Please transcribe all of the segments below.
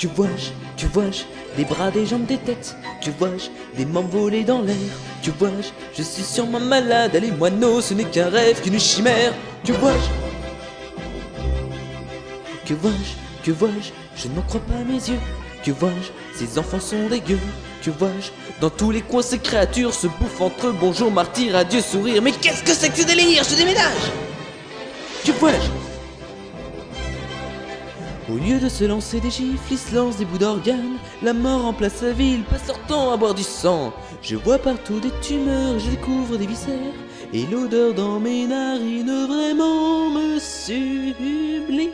Tu vois, tu vois, des bras, des jambes, des têtes. Tu vois, des membres volés dans l'air. Tu vois, je suis sûrement malade. Allez, moineaux, ce n'est qu'un rêve, qu'une chimère. Tu vois, que vois-je, que vois-je, je n'en crois pas mes yeux. Que vois-je, ces enfants sont dégueux. Que vois-je, dans tous les coins ces créatures se bouffent entre eux. Bonjour, martyr, adieu, sourire. Mais qu'est-ce que c'est que ce délire? Je déménage Que vois-je? Au lieu de se lancer des gifles, ils se lancent des bouts d'organes. La mort remplace sa ville, pas sortant à boire du sang. Je vois partout des tumeurs, je découvre des viscères. Et l'odeur dans mes narines vraiment me sublime.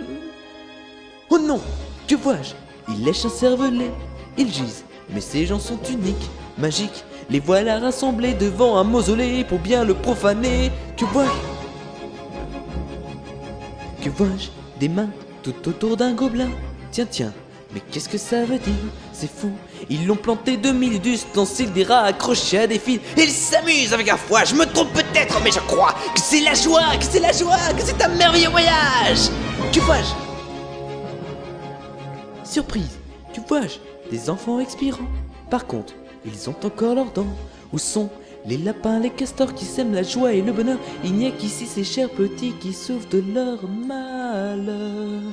Oh non Que vois-je? Ils lèchent un cervelet, ils gisent. Mais ces gens sont uniques, magiques. Les voilà rassemblés devant un mausolée pour bien le profaner. Que vois-je? Que vois-je? Des mains tout autour d'un gobelin. Tiens, tiens, mais qu'est-ce que ça veut dire? C'est fou. Ils l'ont planté de mille d'ustensiles, des rats accrochés à des fils. Ils s'amusent avec un foie. Je me trompe peut-être, mais je crois que c'est la joie, que c'est la joie, que c'est un merveilleux voyage. Que vois-je? Surprise, tu vois-je? Des enfants expirants. Par contre, ils ont encore leurs dents. Où sont les lapins, les castors qui sèment la joie et le bonheur Il n'y a qu'ici ces chers petits qui souffrent de leur malheur.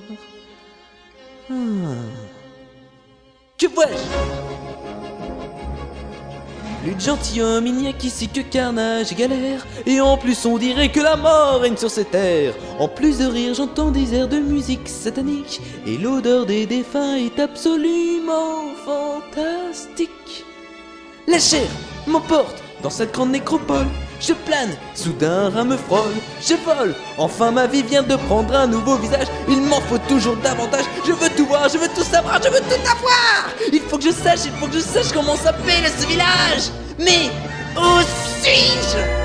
Ah. Que vois-je? Gentilhomme, il n'y a qu'ici que carnage et galère. Et en plus, on dirait que la mort règne sur ces terres. En plus de rire, j'entends des airs de musique satanique. Et l'odeur des défunts est absolument fantastique. La chair m'emporte dans cette grande nécropole. Je plane, soudain un me frôle, je vole. Enfin ma vie vient de prendre un nouveau visage. Il m'en faut toujours davantage. Je veux tout voir, je veux tout savoir, je veux tout avoir. Il faut que je sache, il faut que je sache comment s'appelle ce village. Mais où